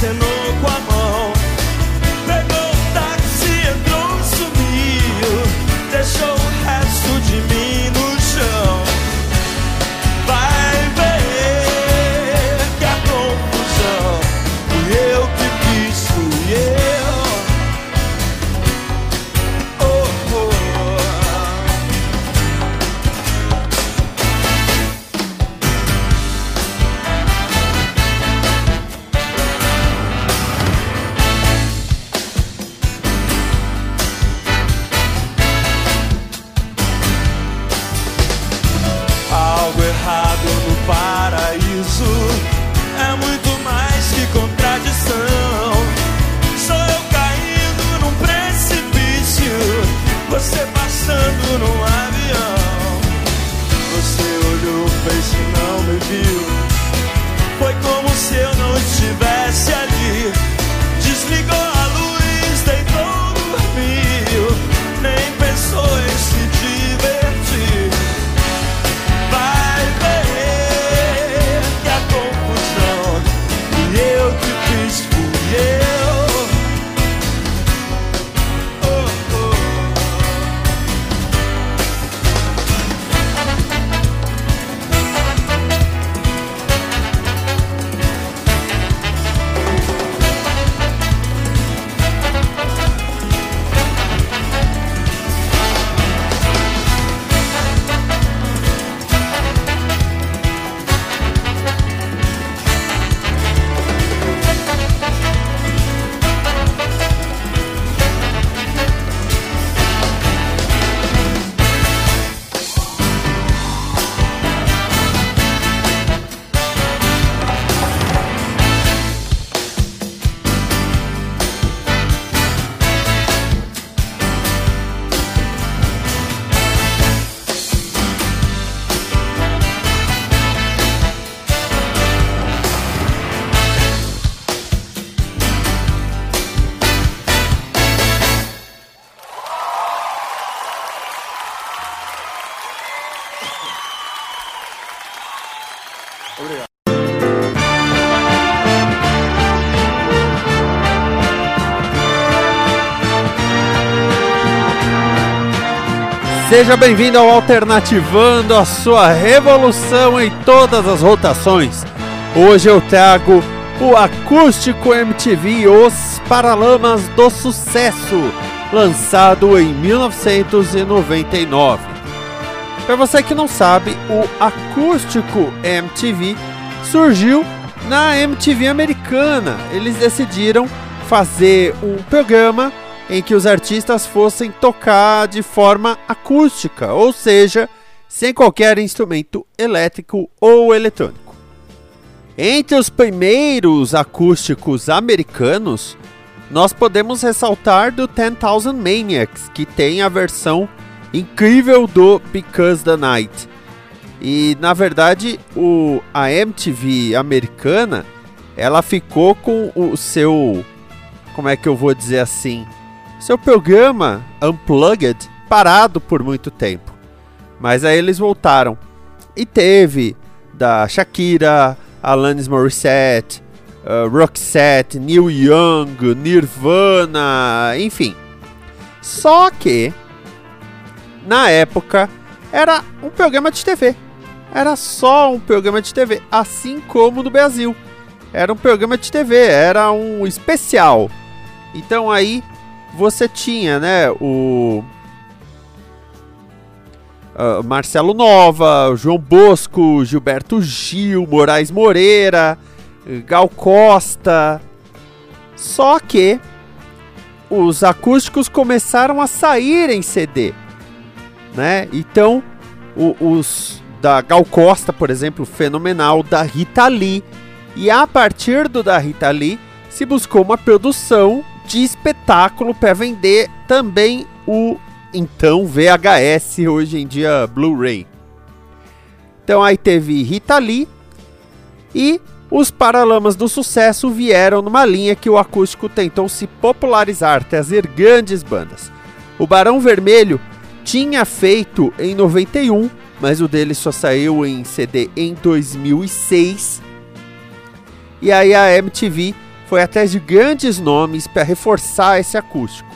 se Seja bem-vindo ao Alternativando, a sua revolução em todas as rotações. Hoje eu trago o acústico MTV Os Paralamas do Sucesso, lançado em 1999. Para você que não sabe, o acústico MTV surgiu na MTV americana. Eles decidiram fazer um programa em que os artistas fossem tocar de forma acústica, ou seja, sem qualquer instrumento elétrico ou eletrônico. Entre os primeiros acústicos americanos, nós podemos ressaltar do 10,000 Maniacs, que tem a versão incrível do Because the Night. E na verdade, o, a MTV americana, ela ficou com o seu, como é que eu vou dizer assim, seu programa Unplugged parado por muito tempo. Mas aí eles voltaram. E teve da Shakira, Alanis Morissette, uh, Roxette, Neil Young, Nirvana, enfim. Só que na época era um programa de TV. Era só um programa de TV, assim como no Brasil. Era um programa de TV, era um especial. Então aí você tinha, né, o uh, Marcelo Nova, João Bosco, Gilberto Gil, Moraes Moreira, Gal Costa. Só que os acústicos começaram a sair em CD, né? Então, o, os da Gal Costa, por exemplo, fenomenal, da Rita Lee. E a partir do da Rita Lee, se buscou uma produção de espetáculo para vender também o então VHS, hoje em dia Blu-ray. Então aí teve Rita Lee e os Paralamas do Sucesso vieram numa linha que o acústico tentou se popularizar, trazer grandes bandas. O Barão Vermelho tinha feito em 91, mas o dele só saiu em CD em 2006. E aí a MTV foi atrás de grandes nomes para reforçar esse acústico.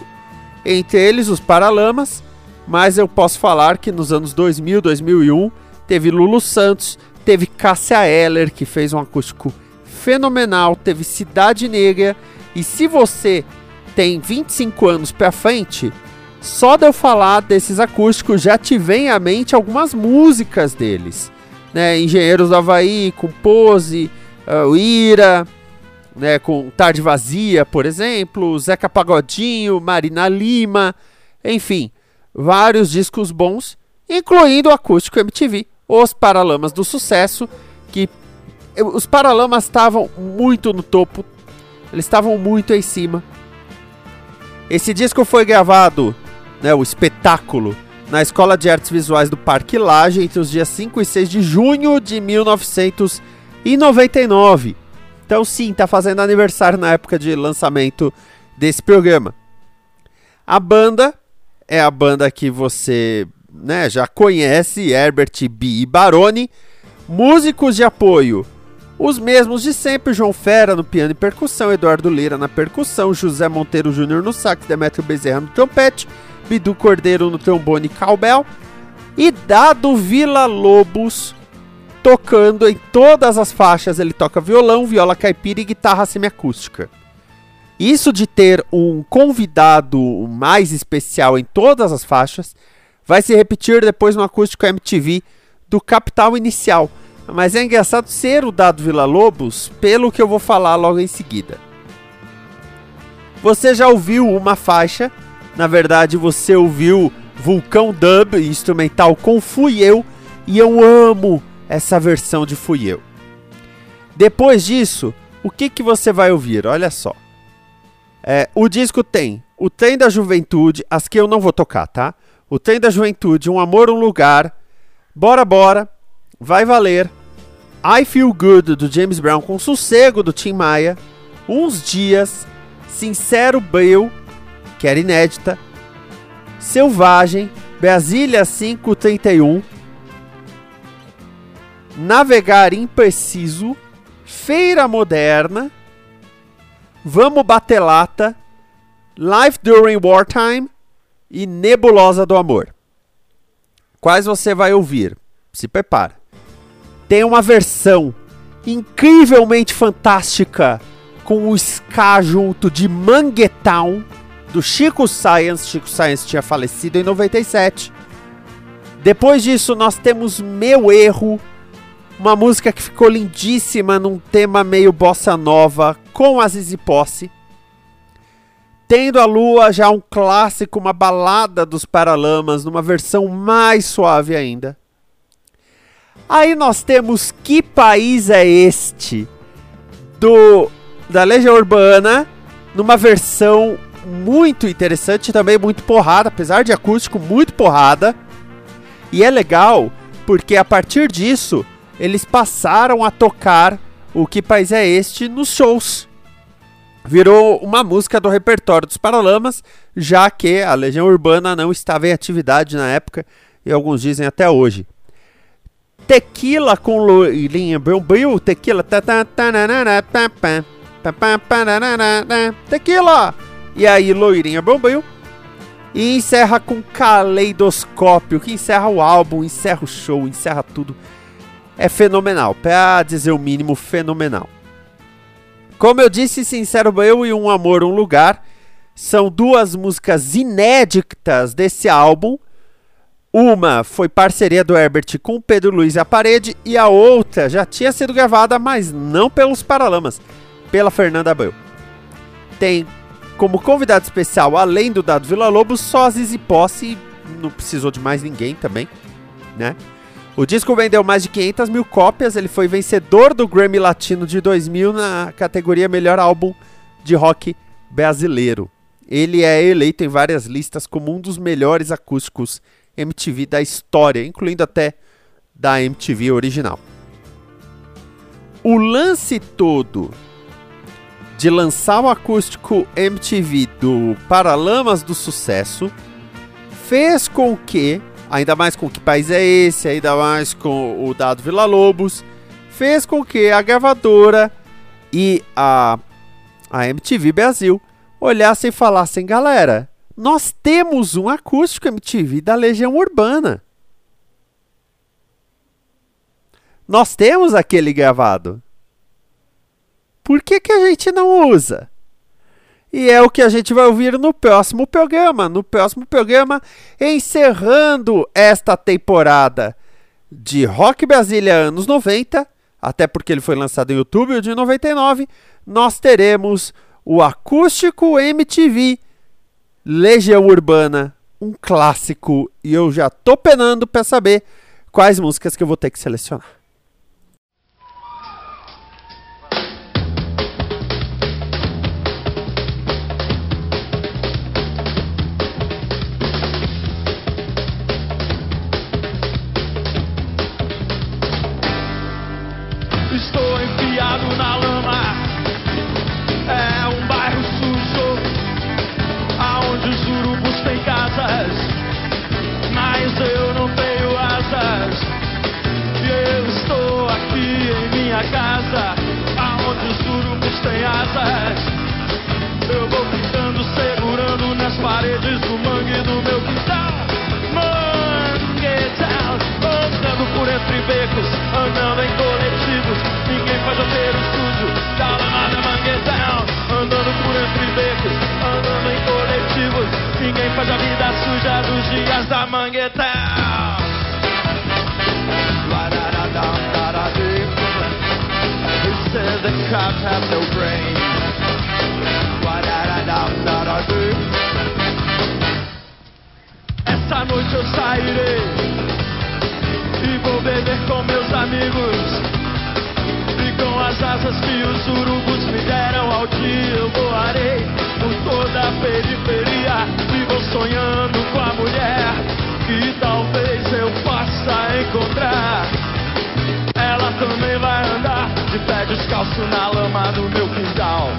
Entre eles os Paralamas, mas eu posso falar que nos anos 2000, 2001 teve Lulu Santos, teve Cássia Eller que fez um acústico fenomenal, teve Cidade Negra e se você tem 25 anos para frente, só de eu falar desses acústicos já te vem à mente algumas músicas deles, né? Engenheiros do Havaí, Compose, uh, Ira, né, com Tarde Vazia, por exemplo, Zeca Pagodinho, Marina Lima, enfim, vários discos bons, incluindo o acústico MTV, Os Paralamas do Sucesso, que os Paralamas estavam muito no topo, eles estavam muito em cima. Esse disco foi gravado, né, o espetáculo, na Escola de Artes Visuais do Parque Lage entre os dias 5 e 6 de junho de 1999. Então, sim, tá fazendo aniversário na época de lançamento desse programa. A banda é a banda que você né, já conhece, Herbert B. e Baroni. Músicos de apoio, os mesmos de sempre, João Fera no piano e percussão, Eduardo Lira na percussão, José Monteiro Júnior no sax, Demetrio Bezerra no trompete, Bidu Cordeiro no trombone e cowbell, e Dado Vila Lobos tocando em todas as faixas. Ele toca violão, viola caipira e guitarra semiacústica. Isso de ter um convidado mais especial em todas as faixas vai se repetir depois no acústico MTV do Capital Inicial. Mas é engraçado ser o Dado Vila Lobos, pelo que eu vou falar logo em seguida. Você já ouviu uma faixa, na verdade você ouviu Vulcão Dub instrumental com Fui Eu, e eu amo essa versão de Fui Eu. Depois disso, o que, que você vai ouvir? Olha só. É, o disco tem O Trem da Juventude, as que eu não vou tocar, tá? O Trem da Juventude, Um Amor, Um Lugar, Bora Bora, Vai Valer, I Feel Good do James Brown com Sossego do Tim Maia, Uns Dias, Sincero Bill, que era inédita, Selvagem, Brasília 531, Navegar Impreciso, Feira Moderna, Vamos Bater Lata, Life During Wartime e Nebulosa do Amor. Quais você vai ouvir? Se prepara. Tem uma versão incrivelmente fantástica com o ska junto de Manguetown do Chico Science. Chico Science tinha falecido em 97. Depois disso, nós temos Meu Erro, uma música que ficou lindíssima num tema meio bossa nova com a Zizi Posse. Tendo a Lua, já um clássico, uma balada dos Paralamas, numa versão mais suave ainda. Aí nós temos Que País é Este? Do da Legião Urbana, numa versão muito interessante, também muito porrada, apesar de acústico, muito porrada. E é legal porque a partir disso eles passaram a tocar o Que País é Este nos shows. Virou uma música do repertório dos Paralamas, já que a Legião Urbana não estava em atividade na época e alguns dizem até hoje. Tequila com loirinha Bill Tequila Tequila! E aí loirinha Bill E encerra com Caleidoscópio Que encerra o álbum, encerra o show, encerra tudo É fenomenal, pra dizer o mínimo, fenomenal Como eu disse, Sincero Eu e Um Amor, Um Lugar São duas músicas inéditas desse álbum uma foi parceria do Herbert com Pedro Luiz e a Parede e a outra já tinha sido gravada, mas não pelos Paralamas, pela Fernanda Abreu. Tem como convidado especial, além do Dado Vila Lobos, só Zizi Posse, não precisou de mais ninguém também, né? O disco vendeu mais de 500 mil cópias, ele foi vencedor do Grammy Latino de 2000 na categoria Melhor Álbum de Rock Brasileiro. Ele é eleito em várias listas como um dos melhores acústicos MTV da história, incluindo até da MTV original. O lance todo de lançar o acústico MTV do Paralamas do Sucesso fez com que, ainda mais com que país é esse, ainda mais com o Dado Vila Lobos, fez com que a gravadora e a, a MTV Brasil olhassem e falassem: galera, nós temos um acústico MTV da Legião Urbana. Nós temos aquele gravado. Por que, que a gente não usa? E é o que a gente vai ouvir no próximo programa. No próximo programa, encerrando esta temporada de Rock Brasília anos 90, até porque ele foi lançado em outubro de 99, nós teremos o acústico MTV Legião Urbana, um clássico, e eu já tô penando para saber quais músicas que eu vou ter que selecionar. The cops have no brain? Essa noite eu sairei e vou beber com meus amigos. E com as asas que os urubus me deram ao dia, eu voarei por toda a periferia e vou sonhando do meu quintal.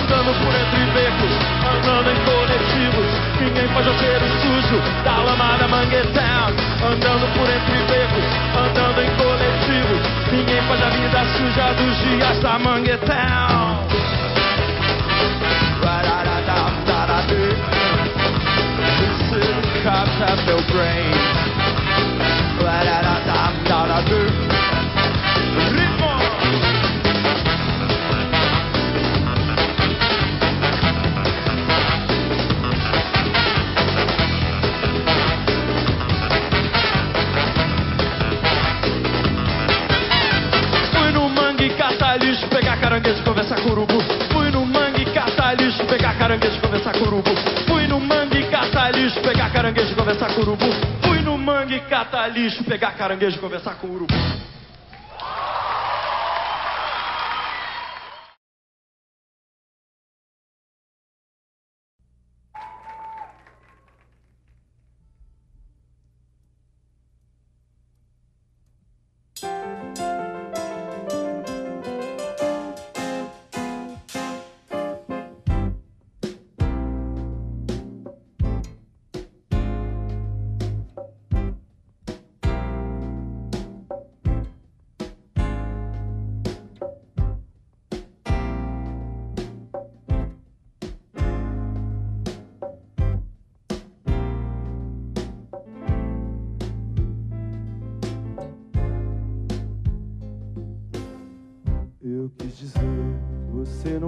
Andando por entre becos, andando em coletivos. Ninguém faz o cheiro sujo da lama da Manguetown. Andando por entre becos, andando em coletivos. Ninguém faz a vida suja dos dias da Manguetown. Who said the cops meu brain. Ritmo! Lixo, pegar caranguejo, conversar com urubu. Fui no mangue catar lixo, pegar caranguejo, conversar com urubu.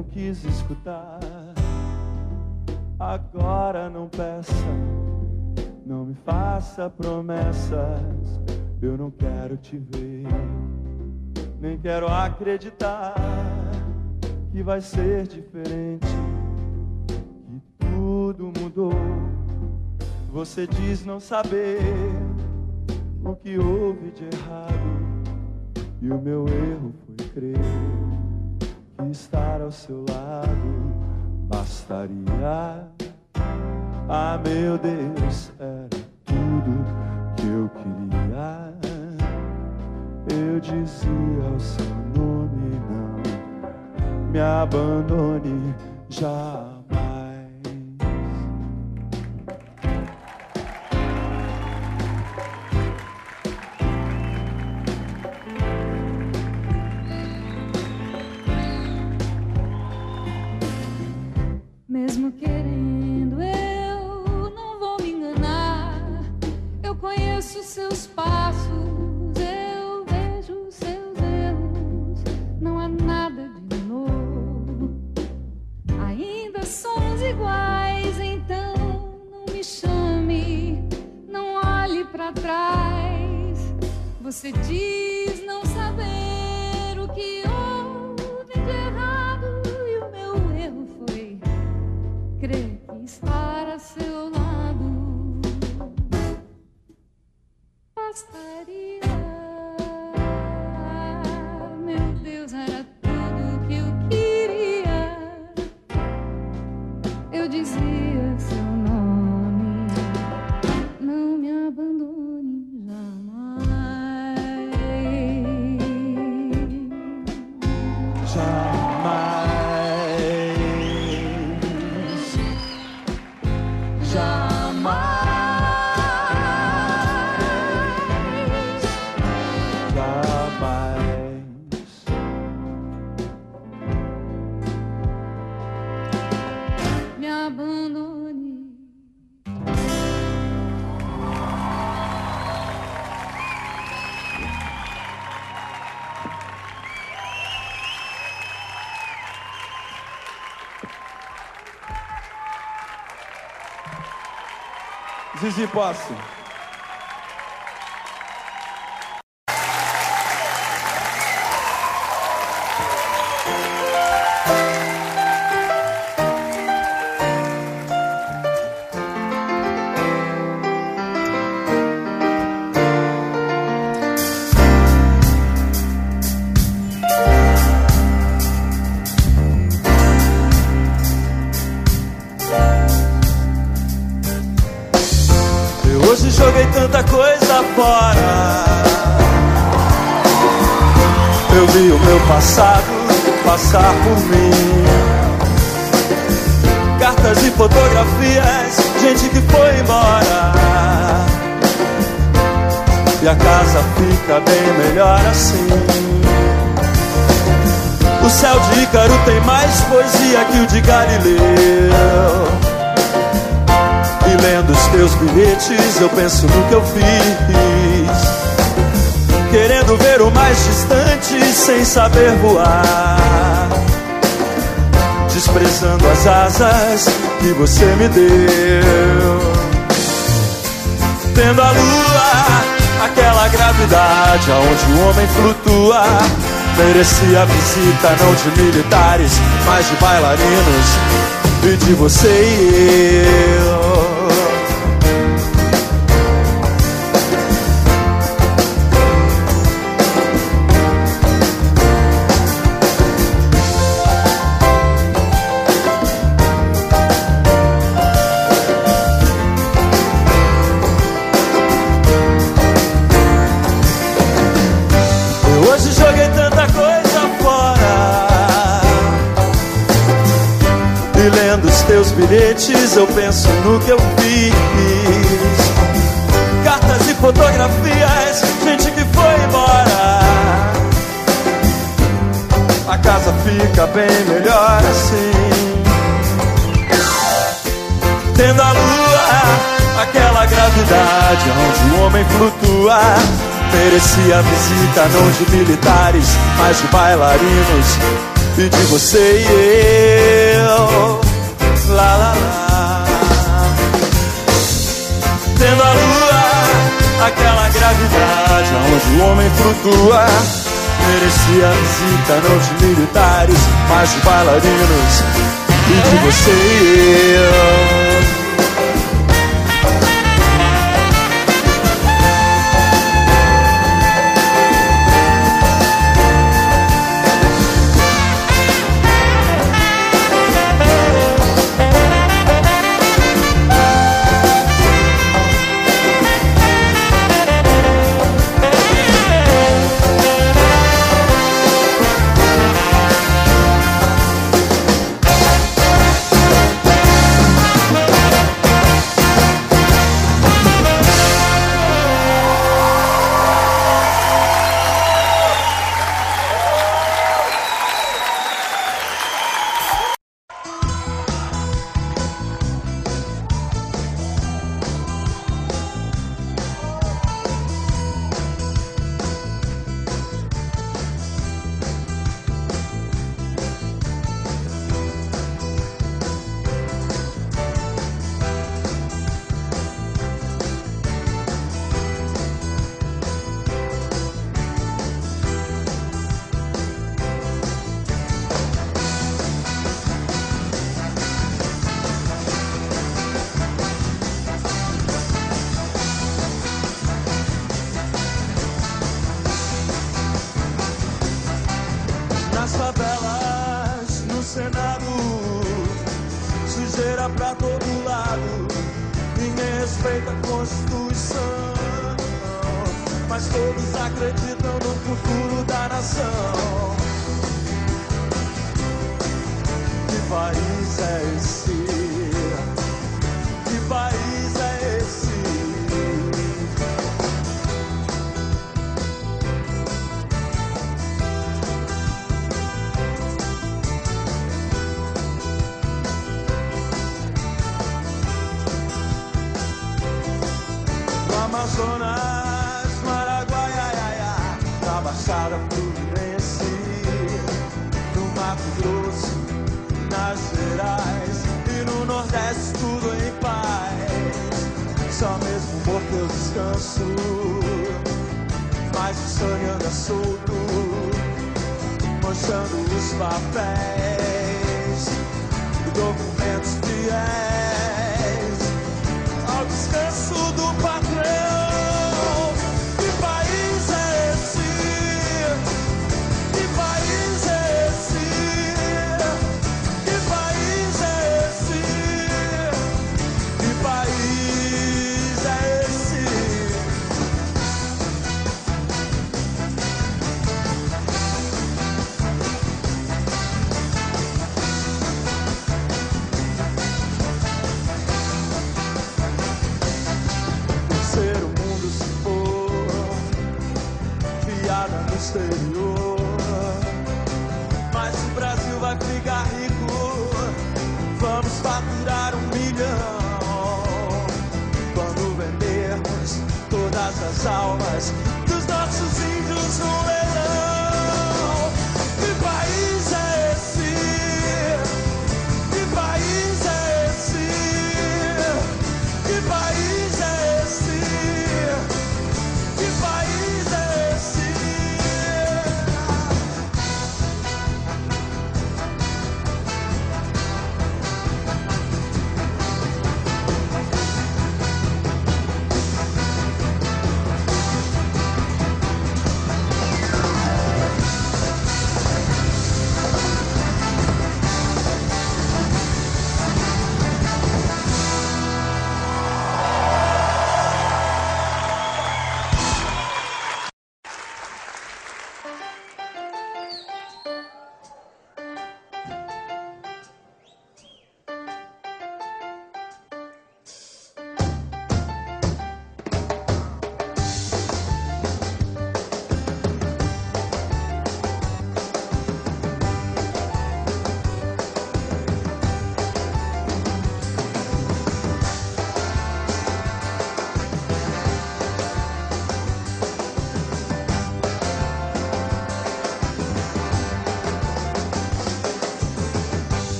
Não quis escutar. Agora não peça, não me faça promessas. Eu não quero te ver, nem quero acreditar que vai ser diferente, que tudo mudou. Você diz não saber o que houve de errado. E o meu erro foi crer estar ao seu lado bastaria. Ah, meu Deus, era tudo que eu queria. Eu dizia o seu nome, não me abandone jamais. Você diz não saber o que houve de errado e o meu erro foi crer que estar a seu lado bastaria. Zizi Posse. Eu penso no que eu fiz. Querendo ver o mais distante sem saber voar. Desprezando as asas que você me deu. Tendo a lua, aquela gravidade aonde o homem flutua. Merecia a visita não de militares, mas de bailarinos e de você e eu. Bilhetes, eu penso no que eu fiz. Cartas e fotografias, gente que foi embora. A casa fica bem melhor assim. Tendo a lua, aquela gravidade onde o homem flutua. Merecia visita não de militares, mas de bailarinos e de você e eu. Lá, lá, lá. Tendo a lua, aquela gravidade onde o homem flutua. Merecia a visita não de militares, mas de bailarinos e de você e eu. coração.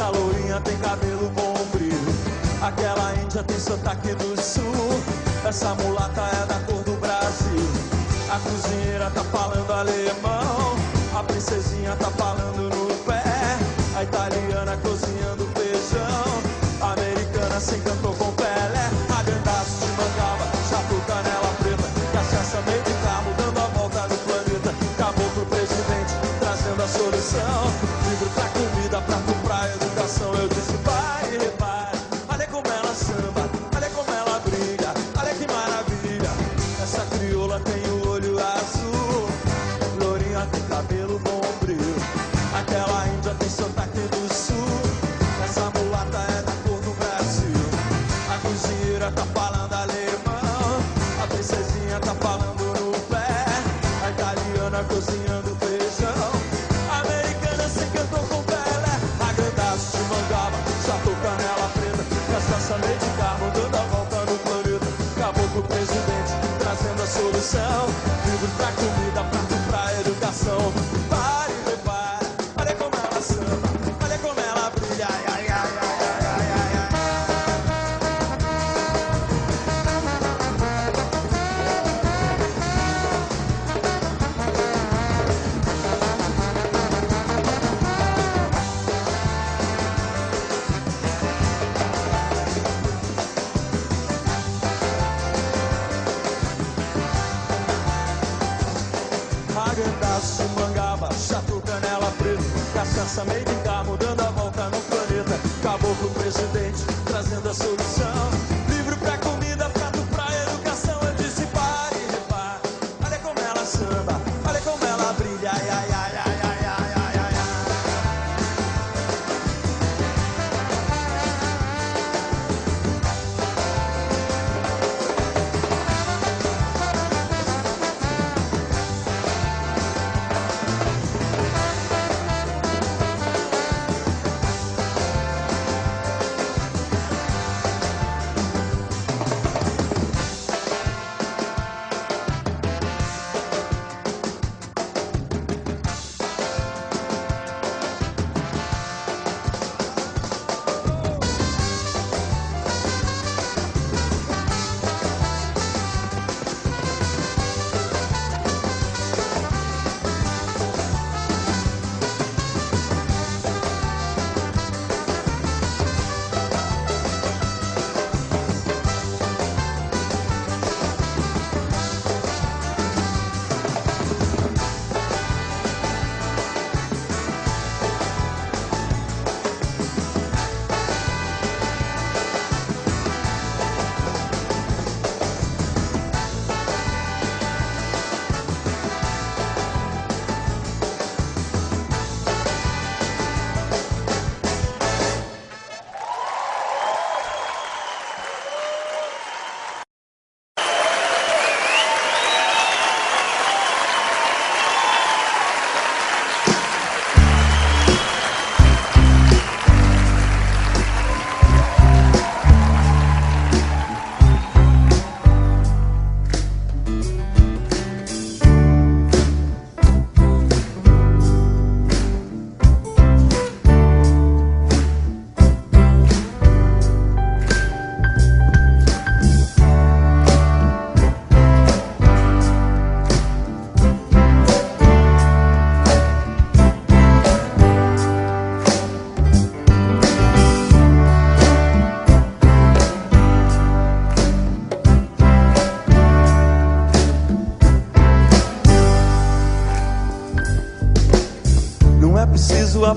Essa lourinha tem cabelo comprido. Aquela índia tem sotaque do sul. Essa mulata é da cor do Brasil. A cozinheira tá falando alemão. A princesinha tá falando no pé. A italiana cozinhando. yourself, living back to me.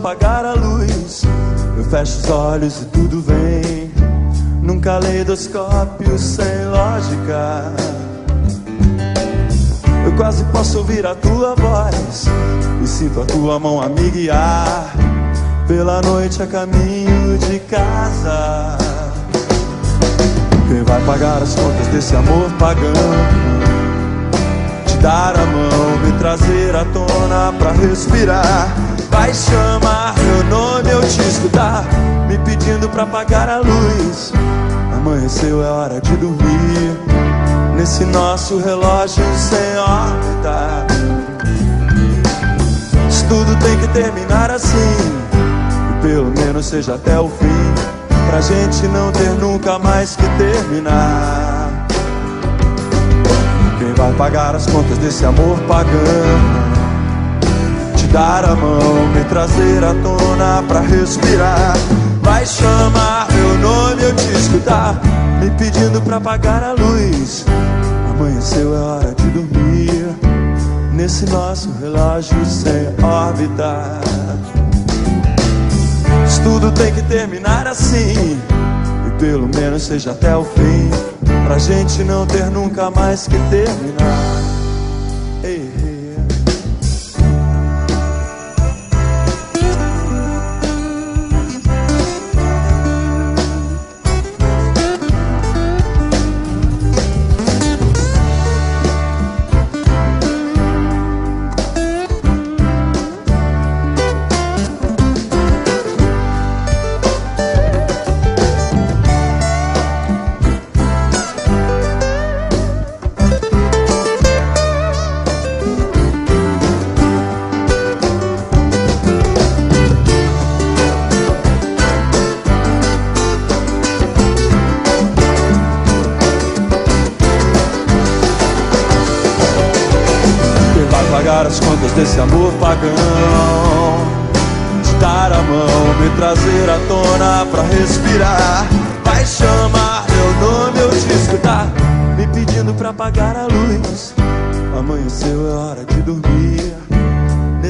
Apagar a luz. Eu fecho os olhos e tudo vem num caleidoscópio sem lógica. Eu quase posso ouvir a tua voz e sinto a tua mão a me guiar pela noite a caminho de casa. Quem vai pagar as contas desse amor pagão? Te dar a mão, me trazer à tona pra respirar. Vai chamar meu nome, eu te escutar, me pedindo pra apagar a luz. Amanheceu, é hora de dormir. Nesse nosso relógio sem órbita. Isso tudo tem que terminar assim. E pelo menos seja até o fim. Pra gente não ter nunca mais que terminar. Quem vai pagar as contas desse amor pagano? Dar a mão, me trazer à tona pra respirar. Vai chamar meu nome, eu te escutar, me pedindo pra apagar a luz. Amanheceu, é hora de dormir. Nesse nosso relógio sem órbita. Tudo tem que terminar assim. E pelo menos seja até o fim. Pra gente não ter nunca mais que terminar. Ei, ei.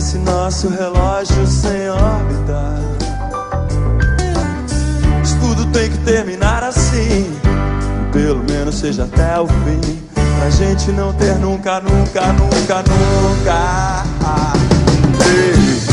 Nesse nosso relógio sem órbita. Tudo tem que terminar assim. Pelo menos seja até o fim. Pra gente não ter nunca, nunca, nunca, nunca. Ei.